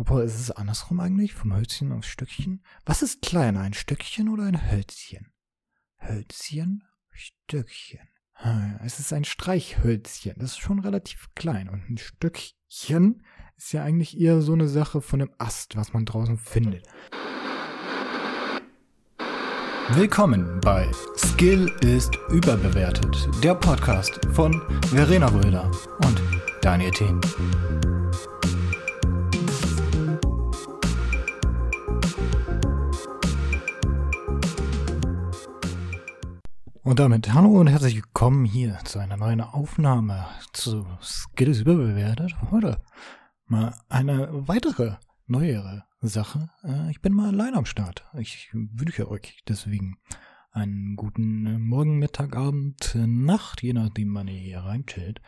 Obwohl, ist es andersrum eigentlich? Vom Hölzchen aufs Stückchen? Was ist kleiner, ein Stückchen oder ein Hölzchen? Hölzchen, Stückchen. Hm, es ist ein Streichhölzchen. Das ist schon relativ klein. Und ein Stückchen ist ja eigentlich eher so eine Sache von einem Ast, was man draußen findet. Willkommen bei Skill ist überbewertet, der Podcast von Verena Röder und Daniel Thien. Und damit hallo und herzlich willkommen hier zu einer neuen Aufnahme zu Skills überbewertet. Heute mal eine weitere, neuere Sache. Äh, ich bin mal allein am Start. Ich wünsche euch deswegen einen guten Morgen, Mittag, Abend, Nacht, je nachdem, wann ihr hier reinchillt.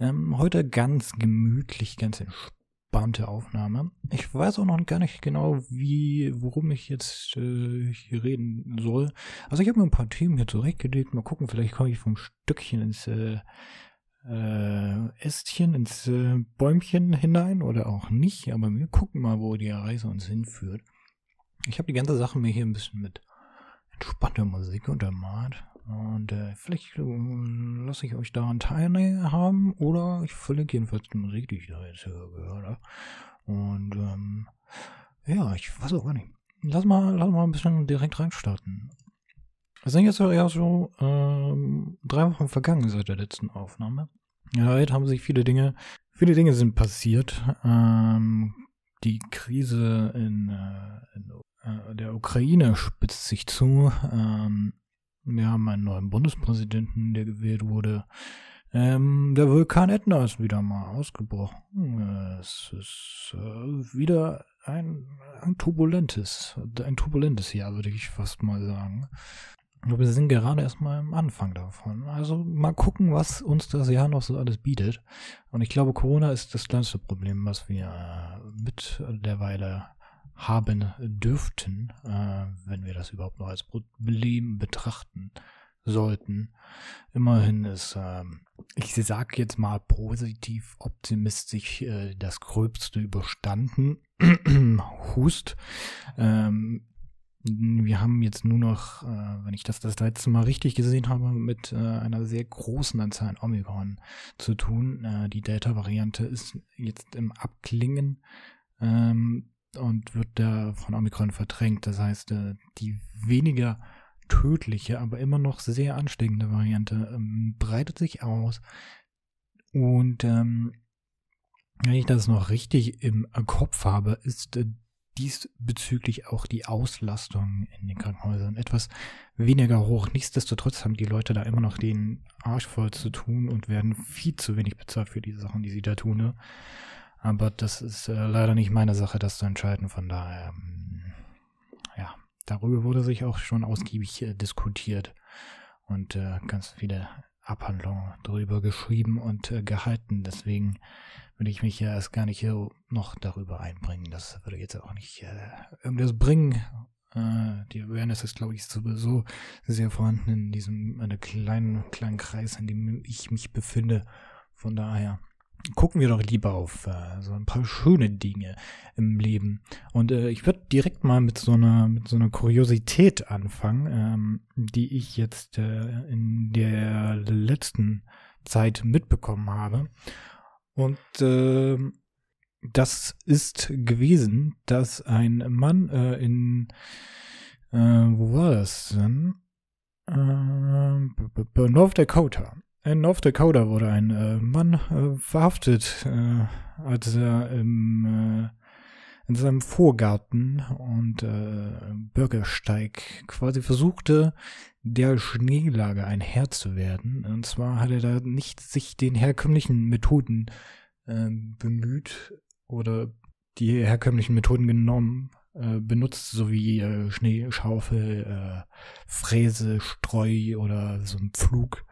Ähm, heute ganz gemütlich, ganz entspannt entspannte Aufnahme. Ich weiß auch noch gar nicht genau, wie, worum ich jetzt äh, hier reden soll. Also ich habe mir ein paar Themen hier zurechtgelegt. Mal gucken, vielleicht komme ich vom Stückchen ins äh, äh, Ästchen, ins äh, Bäumchen hinein oder auch nicht. Aber wir gucken mal, wo die Reise uns hinführt. Ich habe die ganze Sache mir hier ein bisschen mit entspannter Musik untermalt. Und äh, vielleicht äh, lasse ich euch daran teilhaben oder ich verlinke jedenfalls die Musik, die ich da jetzt gehört habe. Und ähm, ja, ich weiß auch gar nicht. Lass mal, lass mal ein bisschen direkt reinstarten. Es sind jetzt ja so ähm, drei Wochen vergangen seit der letzten Aufnahme. Ja, jetzt haben sich viele Dinge, viele Dinge sind passiert. Ähm, die Krise in, äh, in äh, der Ukraine spitzt sich zu. Ähm, wir haben einen neuen Bundespräsidenten, der gewählt wurde. Ähm, der Vulkan Etna ist wieder mal ausgebrochen. Es ist äh, wieder ein, ein turbulentes, ein turbulentes Jahr, würde ich fast mal sagen. Wir sind gerade erstmal am Anfang davon. Also mal gucken, was uns das Jahr noch so alles bietet. Und ich glaube, Corona ist das kleinste Problem, was wir äh, mit derweile haben dürften, äh, wenn wir das überhaupt noch als Problem betrachten sollten. Immerhin ist, äh, ich sage jetzt mal positiv optimistisch, äh, das Gröbste überstanden. Hust. Ähm, wir haben jetzt nur noch, äh, wenn ich das das letzte Mal richtig gesehen habe, mit äh, einer sehr großen Anzahl an Omikron zu tun. Äh, die Delta-Variante ist jetzt im Abklingen. Ähm, und wird da von Omikron verdrängt. Das heißt, äh, die weniger tödliche, aber immer noch sehr ansteckende Variante ähm, breitet sich aus. Und ähm, wenn ich das noch richtig im Kopf habe, ist äh, diesbezüglich auch die Auslastung in den Krankenhäusern etwas weniger hoch. Nichtsdestotrotz haben die Leute da immer noch den Arsch voll zu tun und werden viel zu wenig bezahlt für die Sachen, die sie da tun. Ne? Aber das ist äh, leider nicht meine Sache, das zu entscheiden. Von daher, ähm, ja, darüber wurde sich auch schon ausgiebig äh, diskutiert und äh, ganz viele Abhandlungen darüber geschrieben und äh, gehalten. Deswegen würde ich mich ja erst gar nicht hier noch darüber einbringen. Das würde jetzt auch nicht äh, irgendwas bringen. Äh, die Awareness ist, glaube ich, sowieso sehr vorhanden in diesem kleinen, kleinen Kreis, in dem ich mich befinde. Von daher gucken wir doch lieber auf äh, so ein paar schöne Dinge im Leben. Und äh, ich würde direkt mal mit so einer mit so einer Kuriosität anfangen, ähm, die ich jetzt äh, in der letzten Zeit mitbekommen habe. Und äh, das ist gewesen, dass ein Mann äh, in äh, wo war das denn? Äh, North Dakota in North Dakota wurde ein äh, Mann äh, verhaftet, äh, als er im, äh, in seinem Vorgarten und äh, Bürgersteig quasi versuchte, der Schneelage ein Herr zu werden. Und zwar hat er da nicht sich den herkömmlichen Methoden äh, bemüht oder die herkömmlichen Methoden genommen, benutzt, so wie äh, Schneeschaufel, äh, Fräse, Streu oder so ein Pflug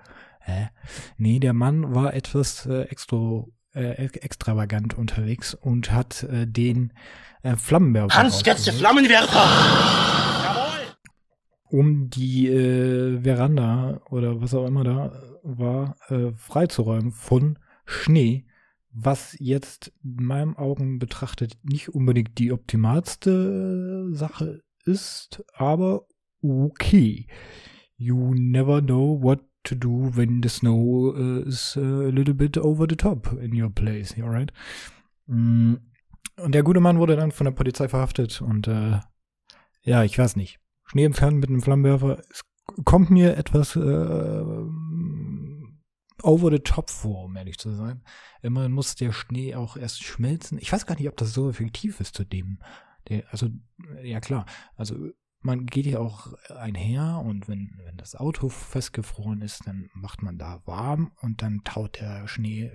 Hä? Nee, der Mann war etwas äh, extra, äh, extravagant unterwegs und hat äh, den äh, Flammenwerfer. Hans, jetzt der Flammenwerfer! Jawohl! Um die äh, Veranda oder was auch immer da war, äh, freizuräumen von Schnee, was jetzt in meinen Augen betrachtet nicht unbedingt die optimalste Sache ist, aber okay. You never know what to do when the snow uh, is a little bit over the top in your place, alright? Mm. Und der gute Mann wurde dann von der Polizei verhaftet und äh, ja, ich weiß nicht. Schnee entfernen mit einem Flammenwerfer es kommt mir etwas äh, over the top vor, um ehrlich zu sein. Immerhin muss der Schnee auch erst schmelzen. Ich weiß gar nicht, ob das so effektiv ist zu dem. Der, also, ja klar, also man geht ja auch einher und wenn, wenn das Auto festgefroren ist, dann macht man da warm und dann taut der Schnee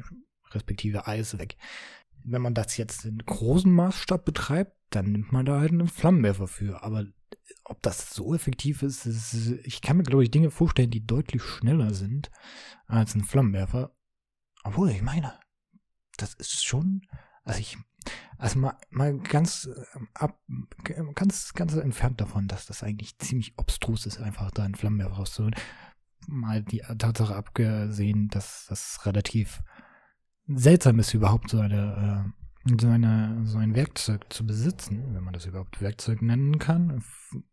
respektive Eis weg. Wenn man das jetzt in großem Maßstab betreibt, dann nimmt man da halt einen Flammenwerfer für. Aber ob das so effektiv ist, ist ich kann mir, glaube ich, Dinge vorstellen, die deutlich schneller sind als ein Flammenwerfer. Obwohl, ich meine, das ist schon, also ich, also mal, mal ganz ähm, ab, ganz, ganz entfernt davon, dass das eigentlich ziemlich obstrus ist, einfach da einen Flammenwerfer rauszuholen. Mal die Tatsache abgesehen, dass das relativ seltsam ist, überhaupt so eine, äh, so eine, so ein Werkzeug zu besitzen, wenn man das überhaupt Werkzeug nennen kann.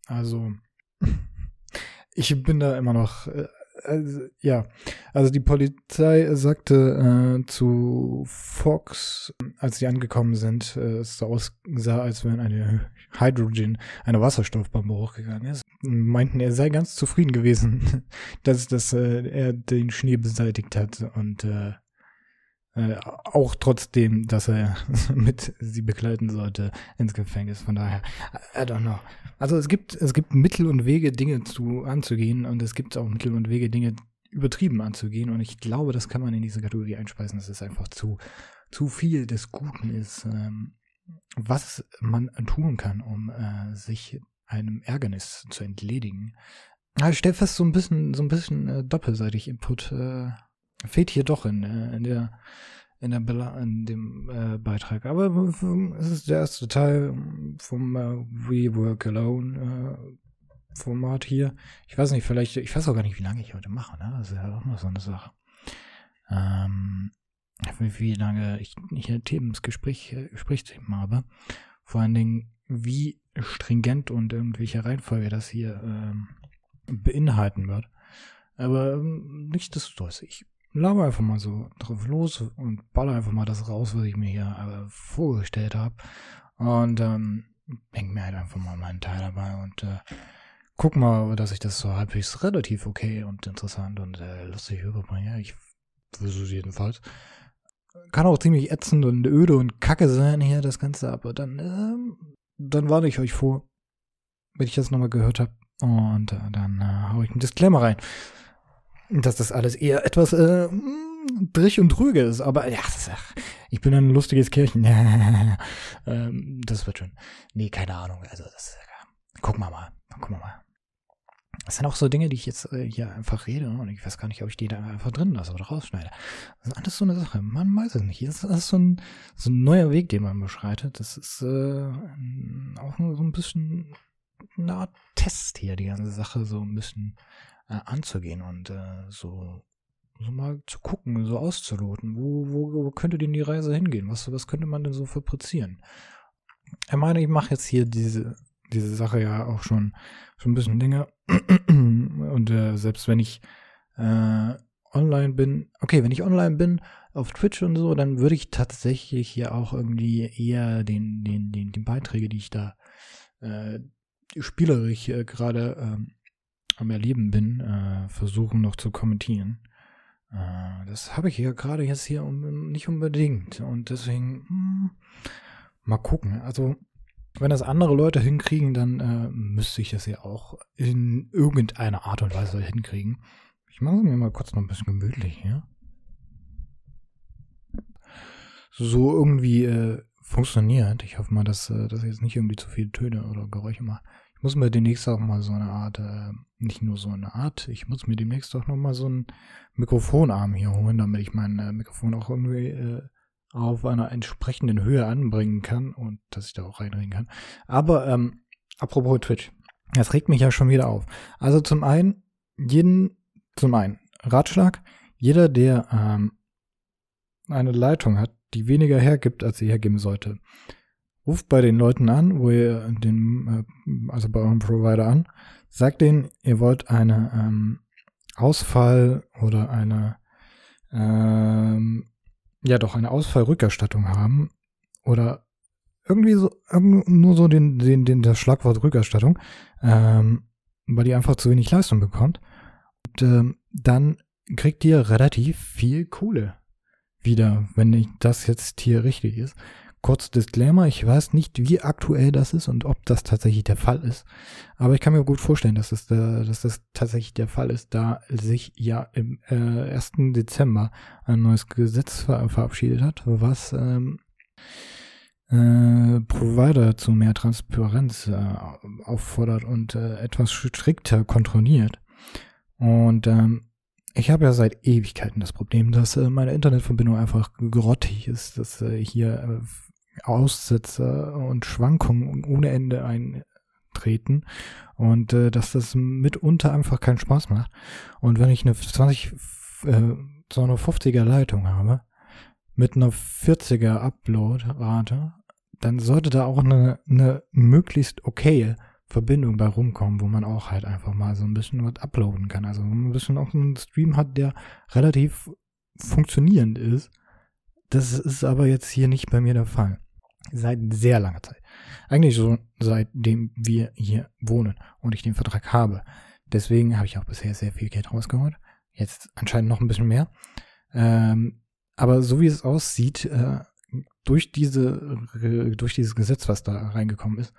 Also, ich bin da immer noch äh, also, ja, also die Polizei sagte äh, zu Fox, als sie angekommen sind, äh, es aussah, als wenn eine Hydrogen, eine Wasserstoffbombe hochgegangen ist. Meinten, er sei ganz zufrieden gewesen, dass, dass äh, er den Schnee beseitigt hat und äh, äh, auch trotzdem, dass er mit sie begleiten sollte ins Gefängnis. Von daher, I don't know. Also es gibt, es gibt Mittel und Wege, Dinge zu anzugehen und es gibt auch Mittel und Wege, Dinge übertrieben anzugehen. Und ich glaube, das kann man in diese Kategorie einspeisen, dass es einfach zu, zu viel des Guten ist, ähm, was man tun kann, um äh, sich einem Ärgernis zu entledigen. ich stelle fest, so ein bisschen, so ein bisschen äh, doppelseitig Input äh, fehlt hier doch in, äh, in der in, der in dem äh, Beitrag. Aber es ist der erste Teil vom äh, We Work Alone äh, Format hier. Ich weiß nicht, vielleicht, ich weiß auch gar nicht, wie lange ich heute mache. Ne? Das ist ja auch noch so eine Sache. Ähm, wie, wie lange ich hier Themensgespräch äh, Gesprächsthemen habe. Vor allen Dingen, wie stringent und in welcher Reihenfolge das hier ähm, beinhalten wird. Aber ähm, nichtsdestotrotz, ich laber einfach mal so drauf los und baller einfach mal das raus, was ich mir hier äh, vorgestellt habe. Und ähm, denk mir halt einfach mal meinen Teil dabei und äh, guck mal, dass ich das so halbwegs relativ okay und interessant und äh, lustig überbringe. Ich versuche es jedenfalls. Kann auch ziemlich ätzend und öde und kacke sein hier, das Ganze, aber dann, äh, dann warne ich euch vor, wenn ich das nochmal gehört habe. Und äh, dann äh, hau ich einen Disclaimer rein dass das alles eher etwas äh, drich und trüge ist. Aber ja, ich bin ein lustiges Kirchen. ähm, das wird schon. Nee, keine Ahnung. Also das, äh, gucken wir mal. Gucken wir mal. Das sind auch so Dinge, die ich jetzt äh, hier einfach rede und ich weiß gar nicht, ob ich die da einfach drin lasse oder rausschneide. Das ist alles so eine Sache. Man weiß es nicht. Das ist so ein, so ein neuer Weg, den man beschreitet. Das ist äh, auch so ein bisschen eine Art Test hier, die ganze Sache so ein bisschen äh, anzugehen und äh, so, so mal zu gucken, so auszuloten, wo, wo, wo könnte denn die Reise hingehen? Was, was könnte man denn so fabrizieren? Ich meine, ich mache jetzt hier diese, diese Sache ja auch schon, schon ein bisschen länger. Und äh, selbst wenn ich äh, online bin, okay, wenn ich online bin auf Twitch und so, dann würde ich tatsächlich hier auch irgendwie eher den, den, den, den Beiträge, die ich da äh, spielerisch äh, gerade ähm, am Erleben bin, äh, versuchen noch zu kommentieren. Äh, das habe ich ja gerade jetzt hier um, nicht unbedingt. Und deswegen mh, hm, mal gucken. Also, wenn das andere Leute hinkriegen, dann äh, müsste ich das ja auch in irgendeiner Art und Weise hinkriegen. Ich mache es mir mal kurz noch ein bisschen gemütlich hier. So irgendwie äh, funktioniert. Ich hoffe mal, dass, äh, ich jetzt nicht irgendwie zu viele Töne oder Geräusche mache muss mir demnächst auch mal so eine Art, äh, nicht nur so eine Art, ich muss mir demnächst auch noch mal so einen Mikrofonarm hier holen, damit ich mein äh, Mikrofon auch irgendwie äh, auf einer entsprechenden Höhe anbringen kann und dass ich da auch reinreden kann. Aber ähm, apropos Twitch, das regt mich ja schon wieder auf. Also zum einen, jeden, zum einen, Ratschlag, jeder, der ähm, eine Leitung hat, die weniger hergibt, als sie hergeben sollte. Ruft bei den Leuten an, wo ihr den, äh, also bei eurem Provider an, sagt denen, ihr wollt eine ähm, Ausfall oder eine, ähm, ja doch, eine Ausfallrückerstattung haben oder irgendwie so, nur so den, den, den, das Schlagwort Rückerstattung, ähm, weil ihr einfach zu wenig Leistung bekommt. Und ähm, dann kriegt ihr relativ viel Kohle wieder, wenn das jetzt hier richtig ist. Kurz Disclaimer, ich weiß nicht, wie aktuell das ist und ob das tatsächlich der Fall ist. Aber ich kann mir gut vorstellen, dass das, der, dass das tatsächlich der Fall ist, da sich ja im äh, 1. Dezember ein neues Gesetz ver verabschiedet hat, was ähm, äh, Provider zu mehr Transparenz äh, auffordert und äh, etwas strikter kontrolliert. Und ähm, ich habe ja seit Ewigkeiten das Problem, dass äh, meine Internetverbindung einfach grottig ist, dass äh, hier äh, Aussetzer und Schwankungen ohne Ende eintreten und äh, dass das mitunter einfach keinen Spaß macht. Und wenn ich eine 20, äh, so eine 50er Leitung habe, mit einer 40er Upload-Rate, dann sollte da auch eine, eine möglichst okaye Verbindung bei rumkommen, wo man auch halt einfach mal so ein bisschen was uploaden kann. Also ein bisschen auch einen Stream hat, der relativ funktionierend ist. Das ist aber jetzt hier nicht bei mir der Fall. Seit sehr langer Zeit. Eigentlich so seitdem wir hier wohnen und ich den Vertrag habe. Deswegen habe ich auch bisher sehr viel Geld rausgeholt. Jetzt anscheinend noch ein bisschen mehr. Ähm, aber so wie es aussieht, äh, durch diese, durch dieses Gesetz, was da reingekommen ist,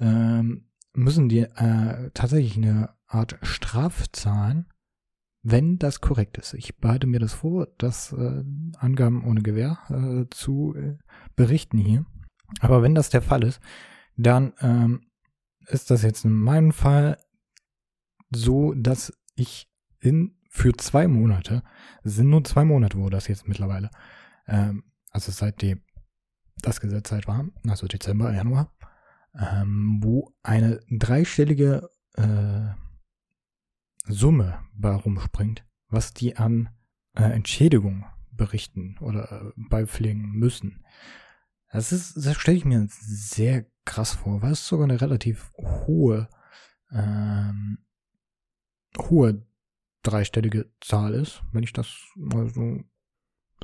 ähm, müssen die äh, tatsächlich eine Art Straf zahlen, wenn das korrekt ist. Ich behalte mir das vor, das äh, Angaben ohne Gewähr äh, zu äh, berichten hier. Aber wenn das der Fall ist, dann ähm, ist das jetzt in meinem Fall so, dass ich in für zwei Monate, sind nur zwei Monate, wo das jetzt mittlerweile, ähm, also seitdem das Gesetz halt war, also Dezember, Januar, ähm, wo eine dreistellige äh, Summe bei rumspringt, was die an äh, Entschädigung berichten oder äh, beipflegen müssen. Das ist, das stelle ich mir sehr krass vor, weil es sogar eine relativ hohe, ähm, hohe dreistellige Zahl ist, wenn ich das mal so,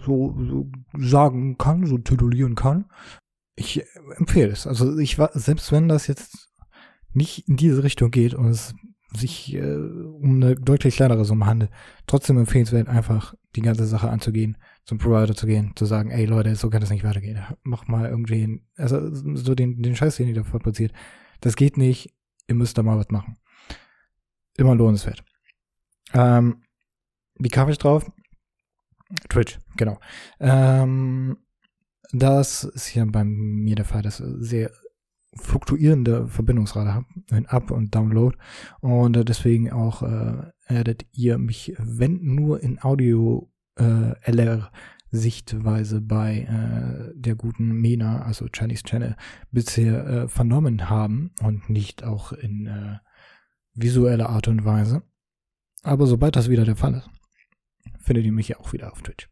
so, so sagen kann, so titulieren kann. Ich empfehle es. Also ich war, selbst wenn das jetzt nicht in diese Richtung geht und es sich äh, um eine deutlich kleinere Summe handelt, trotzdem empfehlenswert, einfach die ganze Sache anzugehen, zum Provider zu gehen, zu sagen, ey Leute, so kann das nicht weitergehen. Mach mal irgendwie, also so den, den Scheiß, den ihr da fabriziert. Das geht nicht, ihr müsst da mal was machen. Immer lohnenswert. Ähm, wie kam ich drauf? Twitch, genau. Ähm, das ist hier bei mir der Fall, dass sehr fluktuierende Verbindungsrate habe, ein Up- und Download. Und äh, deswegen auch äh, werdet ihr mich, wenn nur in Audio äh, LR Sichtweise bei äh, der guten MENA, also Chinese Channel, bisher äh, vernommen haben und nicht auch in äh, visueller Art und Weise. Aber sobald das wieder der Fall ist, findet ihr mich ja auch wieder auf Twitch.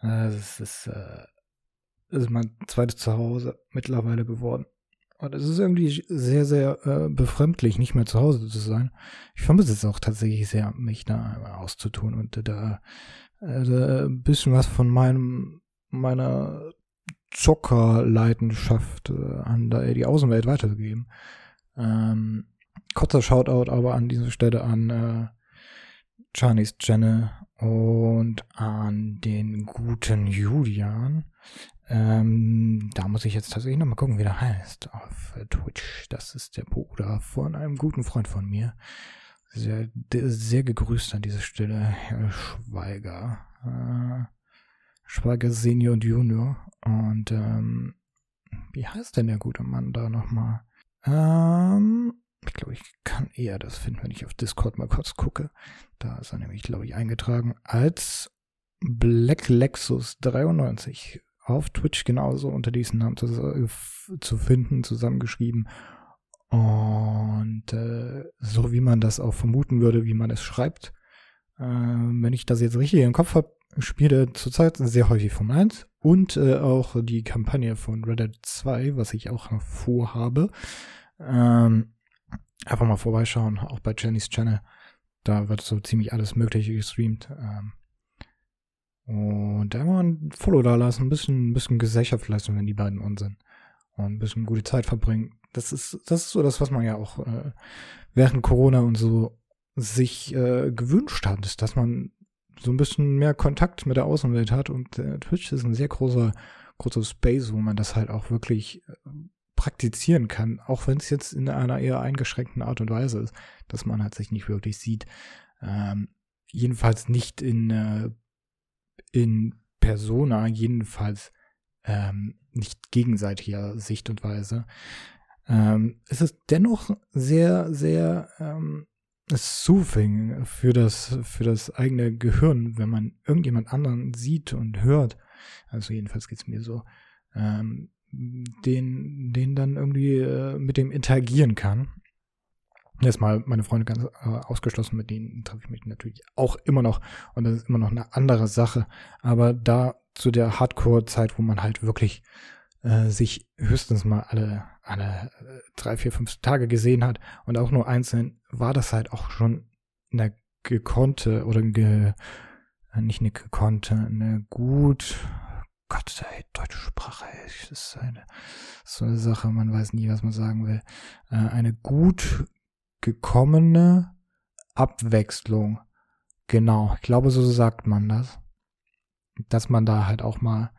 Äh, das ist, äh, das ist mein zweites Zuhause mittlerweile geworden. Und es ist irgendwie sehr, sehr äh, befremdlich, nicht mehr zu Hause zu sein. Ich vermisse es auch tatsächlich sehr, mich da auszutun und da, äh, da ein bisschen was von meinem, meiner Zockerleidenschaft äh, an die Außenwelt weiterzugeben. Ähm, kurzer Shoutout aber an dieser Stelle an äh, Chinese Channel und an den guten Julian. Ähm, da muss ich jetzt tatsächlich nochmal gucken, wie der heißt auf Twitch. Das ist der Bruder von einem guten Freund von mir. Sehr, sehr gegrüßt an dieser Stelle, Herr Schweiger. Äh, Schweiger Senior und Junior. Und ähm, wie heißt denn der gute Mann da nochmal? Ähm, ich glaube, ich kann eher das finden, wenn ich auf Discord mal kurz gucke. Da ist er nämlich, glaube ich, eingetragen als Black Lexus 93 auf Twitch genauso unter diesen Namen zu, zu finden, zusammengeschrieben. Und äh, so wie man das auch vermuten würde, wie man es schreibt. Äh, wenn ich das jetzt richtig im Kopf habe, spielt er zurzeit sehr häufig Formel 1 und äh, auch die Kampagne von Red Dead 2, was ich auch vorhabe. Ähm, einfach mal vorbeischauen, auch bei Jennys Channel. Da wird so ziemlich alles Mögliche gestreamt. Ähm, und da mal ein Follow da lassen, ein bisschen, ein bisschen Gesellschaft leisten, wenn die beiden on sind. Und ein bisschen gute Zeit verbringen. Das ist, das ist so das, was man ja auch äh, während Corona und so sich äh, gewünscht hat, ist, dass man so ein bisschen mehr Kontakt mit der Außenwelt hat und äh, Twitch ist ein sehr großer, großer Space, wo man das halt auch wirklich äh, praktizieren kann, auch wenn es jetzt in einer eher eingeschränkten Art und Weise ist, dass man halt sich nicht wirklich sieht. Ähm, jedenfalls nicht in, äh, in Persona, jedenfalls ähm, nicht gegenseitiger Sicht und Weise. Ähm, es ist dennoch sehr, sehr ähm, soothing für das, für das eigene Gehirn, wenn man irgendjemand anderen sieht und hört. Also jedenfalls geht's mir so. Ähm, den, den dann irgendwie äh, mit dem interagieren kann. Erstmal meine Freunde ganz äh, ausgeschlossen, mit denen treffe ich mich natürlich auch immer noch. Und das ist immer noch eine andere Sache. Aber da zu der Hardcore-Zeit, wo man halt wirklich äh, sich höchstens mal alle, alle äh, drei, vier, fünf Tage gesehen hat und auch nur einzeln, war das halt auch schon eine gekonnte oder ge, äh, nicht eine gekonnte, eine gut Gott, ey, deutsche Sprache, ist eine, so eine Sache, man weiß nie, was man sagen will. Äh, eine gut gekommene Abwechslung. Genau, ich glaube, so sagt man das. Dass man da halt auch mal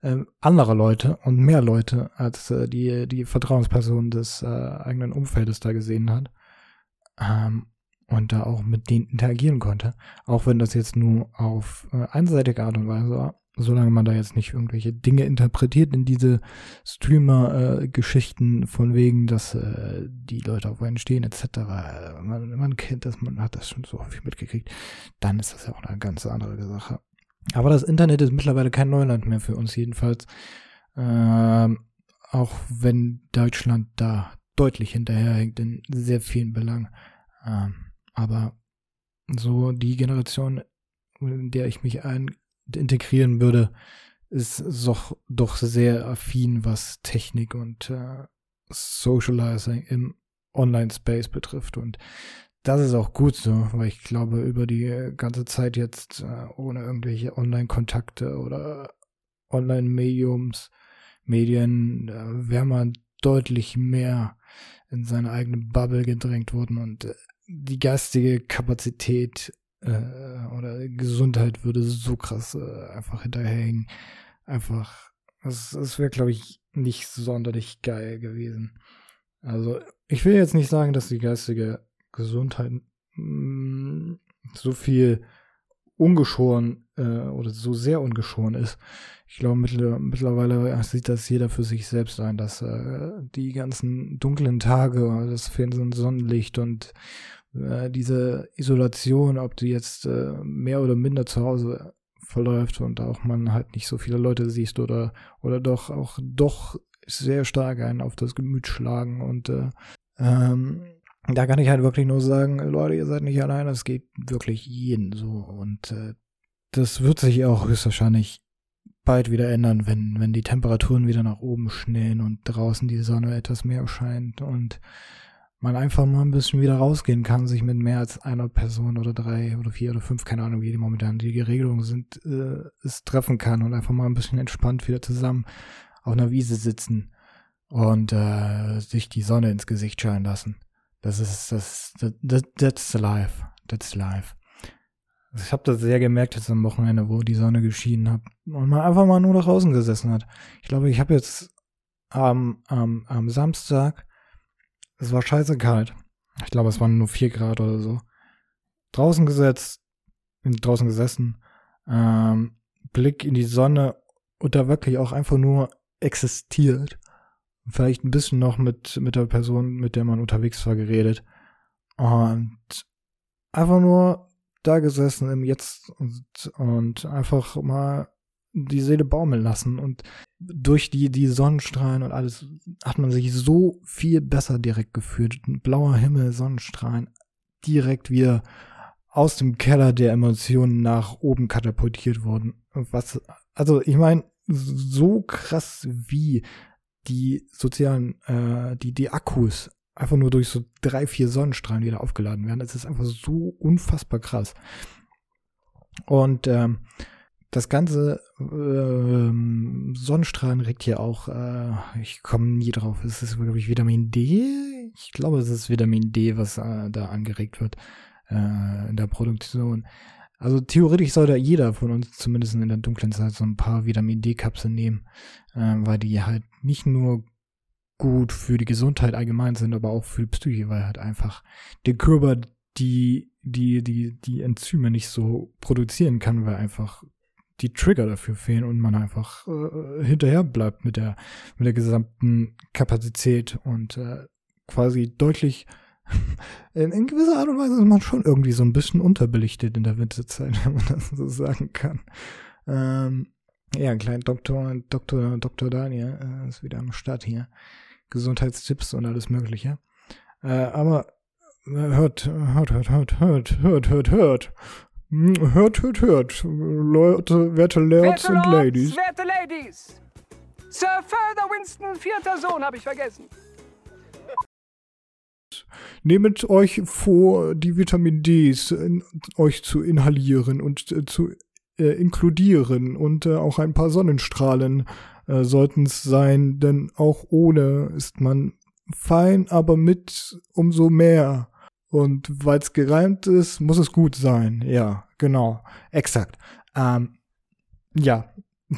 äh, andere Leute und mehr Leute als äh, die, die Vertrauensperson des äh, eigenen Umfeldes da gesehen hat. Ähm, und da auch mit denen interagieren konnte. Auch wenn das jetzt nur auf äh, einseitige Art und Weise war solange man da jetzt nicht irgendwelche Dinge interpretiert in diese Streamer-Geschichten äh, von wegen, dass äh, die Leute auf einen stehen etc. Man, man kennt das, man hat das schon so häufig mitgekriegt, dann ist das ja auch eine ganz andere Sache. Aber das Internet ist mittlerweile kein Neuland mehr für uns jedenfalls. Ähm, auch wenn Deutschland da deutlich hinterherhängt in sehr vielen Belangen. Ähm, aber so die Generation, in der ich mich ein, integrieren würde, ist doch, doch sehr affin, was Technik und äh, Socializing im Online-Space betrifft. Und das ist auch gut so, weil ich glaube, über die ganze Zeit jetzt äh, ohne irgendwelche Online-Kontakte oder Online-Mediums, Medien, äh, wäre man deutlich mehr in seine eigene Bubble gedrängt worden und äh, die geistige Kapazität äh, oder Gesundheit würde so krass äh, einfach hinterherhängen. Einfach, es, es wäre, glaube ich, nicht sonderlich geil gewesen. Also, ich will jetzt nicht sagen, dass die geistige Gesundheit mh, mm, so viel ungeschoren äh, oder so sehr ungeschoren ist. Ich glaube, mittler, mittlerweile sieht das jeder für sich selbst ein, dass äh, die ganzen dunklen Tage, das Fernsehen, Sonnenlicht und diese Isolation, ob die jetzt äh, mehr oder minder zu Hause verläuft und auch man halt nicht so viele Leute siehst oder oder doch auch doch sehr stark einen auf das Gemüt schlagen und äh, ähm, da kann ich halt wirklich nur sagen, Leute, ihr seid nicht alleine, es geht wirklich jeden so und äh, das wird sich auch höchstwahrscheinlich bald wieder ändern, wenn wenn die Temperaturen wieder nach oben schnellen und draußen die Sonne etwas mehr scheint und man einfach mal ein bisschen wieder rausgehen kann, sich mit mehr als einer Person oder drei oder vier oder fünf, keine Ahnung, wie die momentan die Regelungen sind, äh, es treffen kann und einfach mal ein bisschen entspannt wieder zusammen auf einer Wiese sitzen und äh, sich die Sonne ins Gesicht scheinen lassen. Das ist das, das that's life, that's life. Also ich habe das sehr gemerkt jetzt am Wochenende, wo die Sonne geschienen hat und man einfach mal nur nach draußen gesessen hat. Ich glaube, ich habe jetzt am, am, am Samstag es war scheiße kalt. Ich glaube, es waren nur vier Grad oder so. Draußen gesetzt, draußen gesessen, ähm, Blick in die Sonne und da wirklich auch einfach nur existiert. Vielleicht ein bisschen noch mit, mit der Person, mit der man unterwegs war, geredet. Und einfach nur da gesessen im Jetzt und, und einfach mal die Seele baumeln lassen und durch die, die Sonnenstrahlen und alles hat man sich so viel besser direkt gefühlt. Blauer Himmel, Sonnenstrahlen, direkt wieder aus dem Keller der Emotionen nach oben katapultiert wurden. Was, also ich meine, so krass wie die sozialen, äh, die, die Akkus einfach nur durch so drei, vier Sonnenstrahlen wieder aufgeladen werden. Das ist einfach so unfassbar krass. Und ähm, das ganze ähm, Sonnenstrahlen regt hier auch, äh, ich komme nie drauf, es ist, glaube ich, Vitamin D. Ich glaube, es ist Vitamin D, was äh, da angeregt wird äh, in der Produktion. Also theoretisch sollte jeder von uns zumindest in der dunklen Zeit so ein paar Vitamin D-Kapseln nehmen, äh, weil die halt nicht nur gut für die Gesundheit allgemein sind, aber auch für die Psyche, weil halt einfach der Körper die, die, die, die Enzyme nicht so produzieren kann, weil einfach die Trigger dafür fehlen und man einfach äh, hinterher bleibt mit der, mit der gesamten Kapazität und äh, quasi deutlich in, in, gewisser Art und Weise ist man schon irgendwie so ein bisschen unterbelichtet in der Winterzeit, wenn man das so sagen kann. Ähm, ja, kleiner Doktor, Doktor, Doktor Daniel äh, ist wieder am Start hier. Gesundheitstipps und alles Mögliche. Äh, aber äh, hört, hört, hört, hört, hört, hört, hört, hört. Hört, hört, hört. Leute, werte Lords und Ladies. Werte Ladies. Sir Further Winston, vierter Sohn, habe ich vergessen. Nehmt euch vor, die Vitamin Ds in, euch zu inhalieren und äh, zu äh, inkludieren und äh, auch ein paar Sonnenstrahlen äh, sollten es sein, denn auch ohne ist man fein, aber mit umso mehr. Und weil es gereimt ist, muss es gut sein. Ja, genau. Exakt. Ähm, ja.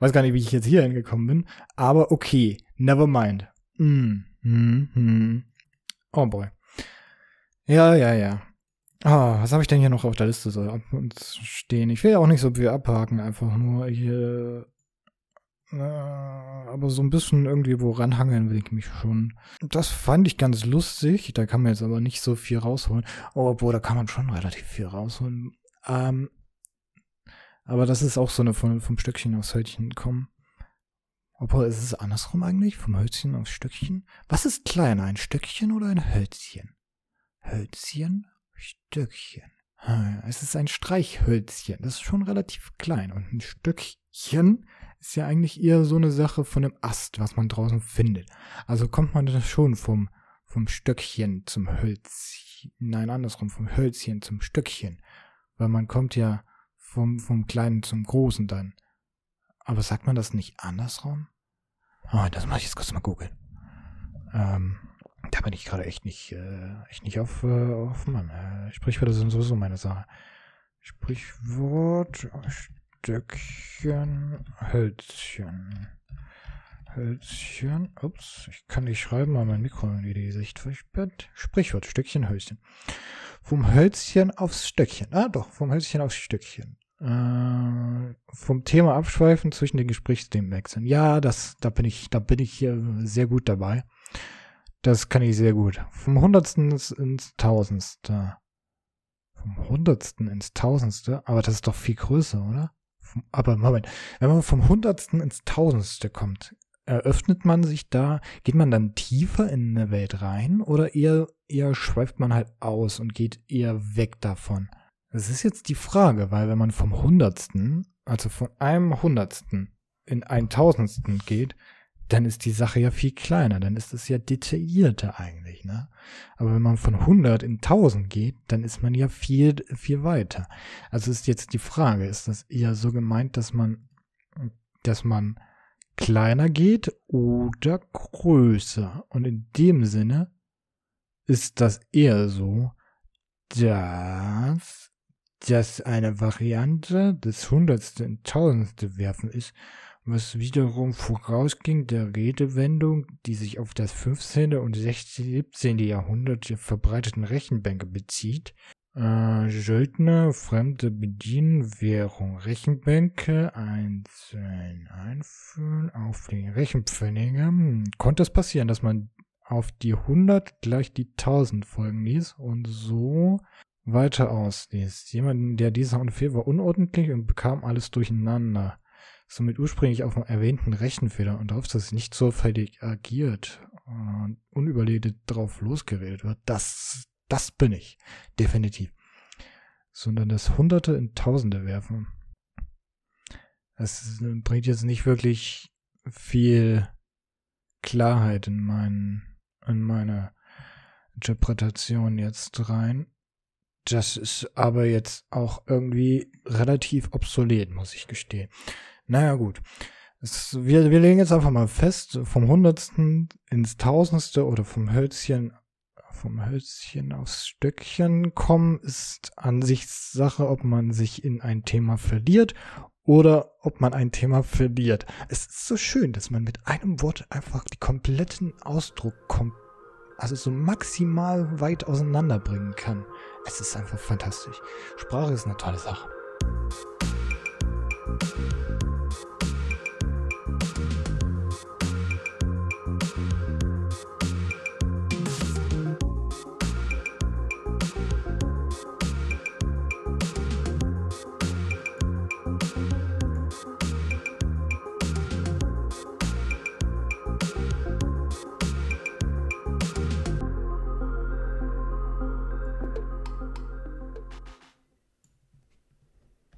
Weiß gar nicht, wie ich jetzt hier hingekommen bin. Aber okay. Never mind. Mm, mm, mm. Oh boy. Ja, ja, ja. Ah, was habe ich denn hier noch auf der Liste so ab und stehen? Ich will ja auch nicht so viel abhaken, einfach nur hier aber so ein bisschen irgendwie wo ranhangeln will ich mich schon. Das fand ich ganz lustig. Da kann man jetzt aber nicht so viel rausholen. Oh, obwohl, da kann man schon relativ viel rausholen. Ähm, aber das ist auch so eine von, vom Stöckchen aufs Hölzchen kommen. Obwohl, ist es andersrum eigentlich? Vom Hölzchen aufs Stöckchen? Was ist kleiner, ein Stöckchen oder ein Hölzchen? Hölzchen, Stöckchen. Hm, es ist ein Streichhölzchen. Das ist schon relativ klein. Und ein Stöckchen ist ja eigentlich eher so eine Sache von dem Ast, was man draußen findet. Also kommt man da schon vom, vom Stöckchen zum Hölzchen. Nein, andersrum, vom Hölzchen zum Stöckchen. Weil man kommt ja vom, vom Kleinen zum Großen dann. Aber sagt man das nicht andersrum? Oh, das muss ich jetzt kurz mal googeln. Ähm, da bin ich gerade echt nicht, äh, echt nicht auf, äh, auf Mann. Äh, Sprichwörter sind sowieso meine Sache. Sprichwort, Stöckchen, Hölzchen. Hölzchen, ups, ich kann nicht schreiben, weil mein Mikro in die Sicht versperrt. Sprichwort, Stückchen, Hölzchen. Vom Hölzchen aufs Stöckchen. Ah, doch, vom Hölzchen aufs Stückchen. Äh, vom Thema abschweifen, zwischen den Gesprächsthemen wechseln. Ja, das, da bin ich, da bin ich hier sehr gut dabei. Das kann ich sehr gut. Vom Hundertsten ins Tausendste. Vom Hundertsten ins Tausendste? Aber das ist doch viel größer, oder? Aber Moment, wenn man vom Hundertsten ins Tausendste kommt, eröffnet man sich da, geht man dann tiefer in eine Welt rein oder eher, eher schweift man halt aus und geht eher weg davon? Das ist jetzt die Frage, weil wenn man vom Hundertsten, also von einem Hundertsten in ein Tausendsten geht, dann ist die Sache ja viel kleiner, dann ist es ja detaillierter eigentlich, ne? Aber wenn man von 100 in 1000 geht, dann ist man ja viel, viel weiter. Also ist jetzt die Frage, ist das eher so gemeint, dass man, dass man kleiner geht oder größer? Und in dem Sinne ist das eher so, dass das eine Variante des Hundertste in Tausendste werfen ist was wiederum vorausging der Redewendung, die sich auf das 15. und 16. 17. Jahrhundert verbreiteten Rechenbänke bezieht. Äh, Söldner, Fremde bedienen Währung, Rechenbänke einzeln einführen auf die Rechenpfennige. Konnte es passieren, dass man auf die 100 gleich die 1000 folgen ließ und so weiter ausließ. Jemand, der dieser Unfehl war unordentlich und bekam alles durcheinander somit ursprünglich auf dem erwähnten Rechenfehler und darauf, dass es nicht sorgfältig agiert und unüberlegt drauf losgeredet wird, das, das bin ich. Definitiv. sondern das Hunderte in Tausende werfen. Es bringt jetzt nicht wirklich viel Klarheit in, mein, in meine Interpretation jetzt rein. Das ist aber jetzt auch irgendwie relativ obsolet, muss ich gestehen. Naja, gut. Es, wir, wir legen jetzt einfach mal fest, vom Hundertsten ins Tausendste oder vom Hölzchen, vom Hölzchen aufs Stöckchen kommen, ist Ansichtssache, ob man sich in ein Thema verliert oder ob man ein Thema verliert. Es ist so schön, dass man mit einem Wort einfach die kompletten Ausdruck kommt, also so maximal weit auseinanderbringen kann. Es ist einfach fantastisch. Sprache ist eine tolle Sache.